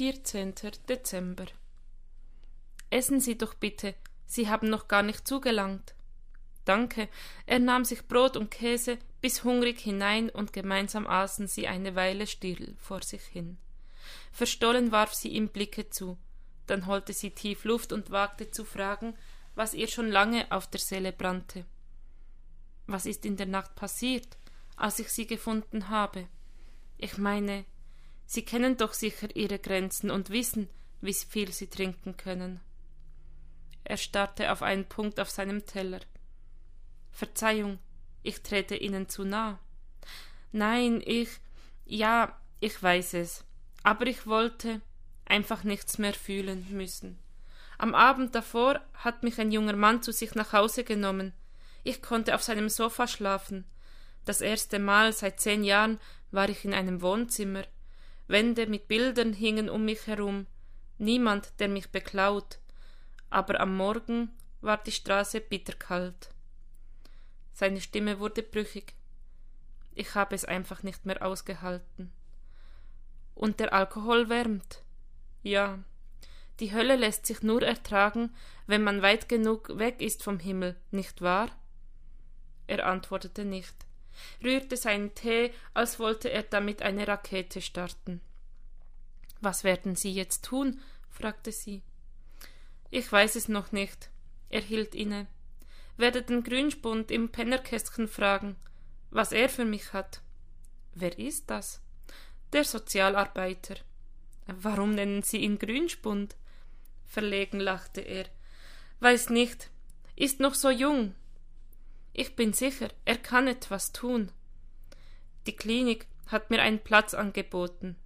14. Dezember. Essen Sie doch bitte, Sie haben noch gar nicht zugelangt. Danke. Er nahm sich Brot und Käse bis hungrig hinein und gemeinsam aßen sie eine Weile still vor sich hin. Verstohlen warf sie ihm Blicke zu, dann holte sie tief Luft und wagte zu fragen, was ihr schon lange auf der Seele brannte. Was ist in der Nacht passiert, als ich sie gefunden habe? Ich meine, Sie kennen doch sicher Ihre Grenzen und wissen, wie viel Sie trinken können. Er starrte auf einen Punkt auf seinem Teller. Verzeihung, ich trete Ihnen zu nah. Nein, ich. Ja, ich weiß es. Aber ich wollte einfach nichts mehr fühlen müssen. Am Abend davor hat mich ein junger Mann zu sich nach Hause genommen. Ich konnte auf seinem Sofa schlafen. Das erste Mal seit zehn Jahren war ich in einem Wohnzimmer. Wände mit Bildern hingen um mich herum, niemand, der mich beklaut, aber am Morgen war die Straße bitterkalt. Seine Stimme wurde brüchig. Ich habe es einfach nicht mehr ausgehalten. Und der Alkohol wärmt. Ja, die Hölle lässt sich nur ertragen, wenn man weit genug weg ist vom Himmel, nicht wahr? Er antwortete nicht rührte seinen Tee, als wollte er damit eine Rakete starten. Was werden Sie jetzt tun? fragte sie. Ich weiß es noch nicht. Er hielt inne. Werde den Grünspund im Pennerkästchen fragen, was er für mich hat. Wer ist das? Der Sozialarbeiter. Warum nennen Sie ihn Grünspund? Verlegen lachte er. Weiß nicht. Ist noch so jung. Ich bin sicher, er kann etwas tun. Die Klinik hat mir einen Platz angeboten.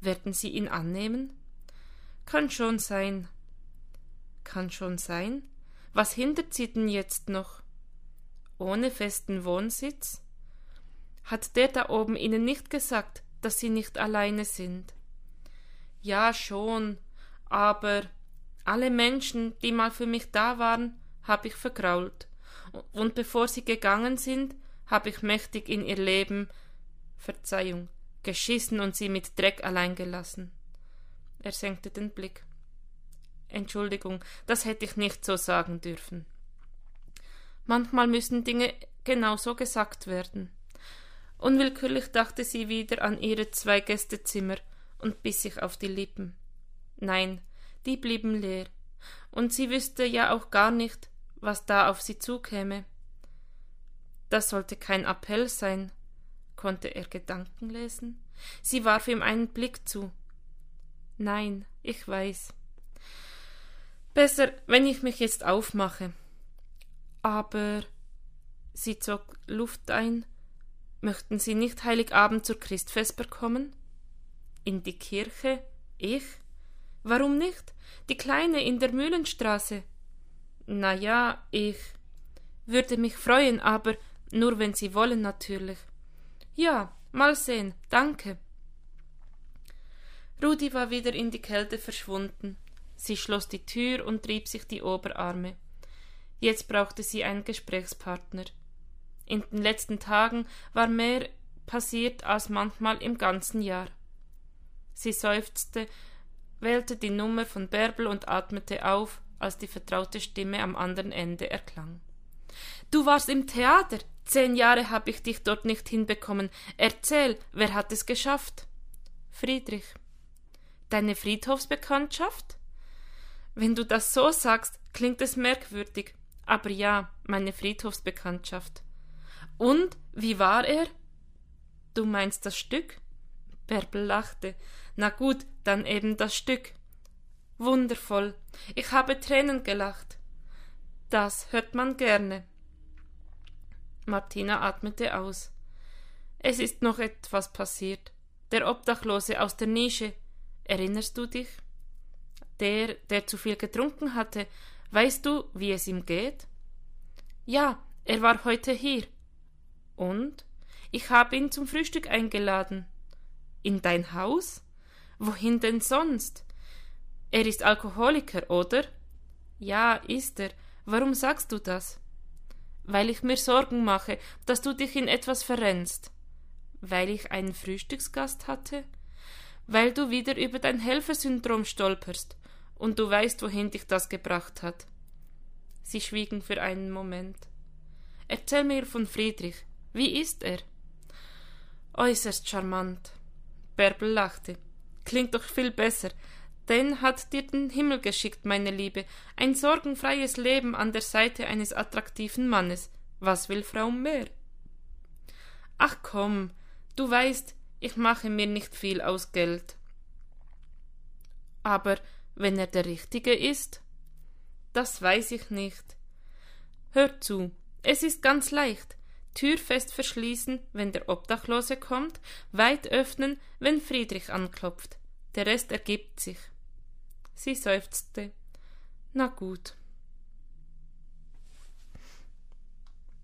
Werden Sie ihn annehmen? Kann schon sein. Kann schon sein. Was hindert Sie denn jetzt noch? Ohne festen Wohnsitz? Hat der da oben Ihnen nicht gesagt, dass Sie nicht alleine sind? Ja, schon, aber alle Menschen, die mal für mich da waren, habe ich vergrault und bevor sie gegangen sind, habe ich mächtig in ihr Leben Verzeihung geschissen und sie mit Dreck allein gelassen. Er senkte den Blick. Entschuldigung, das hätte ich nicht so sagen dürfen. Manchmal müssen Dinge genau so gesagt werden. Unwillkürlich dachte sie wieder an ihre zwei Gästezimmer und biss sich auf die Lippen. Nein, die blieben leer, und sie wüsste ja auch gar nicht, was da auf sie zukäme. Das sollte kein Appell sein. Konnte er Gedanken lesen? Sie warf ihm einen Blick zu. Nein, ich weiß. Besser, wenn ich mich jetzt aufmache. Aber sie zog Luft ein. Möchten Sie nicht Heiligabend zur Christvesper kommen? In die Kirche? Ich? Warum nicht? Die Kleine in der Mühlenstraße. Na ja, ich würde mich freuen, aber nur wenn Sie wollen natürlich. Ja, mal sehen, danke. Rudi war wieder in die Kälte verschwunden. Sie schloss die Tür und trieb sich die Oberarme. Jetzt brauchte sie einen Gesprächspartner. In den letzten Tagen war mehr passiert als manchmal im ganzen Jahr. Sie seufzte, wählte die Nummer von Bärbel und atmete auf, als die vertraute Stimme am anderen Ende erklang. Du warst im Theater. Zehn Jahre habe ich dich dort nicht hinbekommen. Erzähl, wer hat es geschafft? Friedrich. Deine Friedhofsbekanntschaft? Wenn du das so sagst, klingt es merkwürdig. Aber ja, meine Friedhofsbekanntschaft. Und wie war er? Du meinst das Stück? Bärbel lachte. Na gut, dann eben das Stück. Wundervoll. Ich habe Tränen gelacht. Das hört man gerne. Martina atmete aus. Es ist noch etwas passiert. Der Obdachlose aus der Nische. Erinnerst du dich? Der, der zu viel getrunken hatte. Weißt du, wie es ihm geht? Ja, er war heute hier. Und? Ich habe ihn zum Frühstück eingeladen. In dein Haus? Wohin denn sonst? Er ist Alkoholiker, oder? Ja, ist er. Warum sagst du das? Weil ich mir Sorgen mache, dass du dich in etwas verrennst. Weil ich einen Frühstücksgast hatte? weil du wieder über dein Helfersyndrom stolperst, und du weißt, wohin dich das gebracht hat. Sie schwiegen für einen Moment. Erzähl mir von Friedrich. Wie ist er? Äußerst charmant. Bärbel lachte. Klingt doch viel besser. Den hat dir den Himmel geschickt, meine Liebe. Ein sorgenfreies Leben an der Seite eines attraktiven Mannes. Was will Frau mehr? Ach komm, du weißt, ich mache mir nicht viel aus Geld. Aber wenn er der Richtige ist? Das weiß ich nicht. Hör zu, es ist ganz leicht. Tür fest verschließen, wenn der Obdachlose kommt, weit öffnen, wenn Friedrich anklopft. Der Rest ergibt sich. Sie seufzte. Na gut.